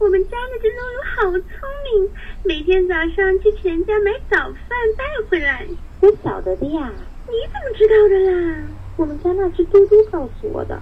我们家那只露露好聪明，每天早上去全家买早饭带回来。我晓得的呀，你怎么知道的啦？我们家那只嘟嘟告诉我的。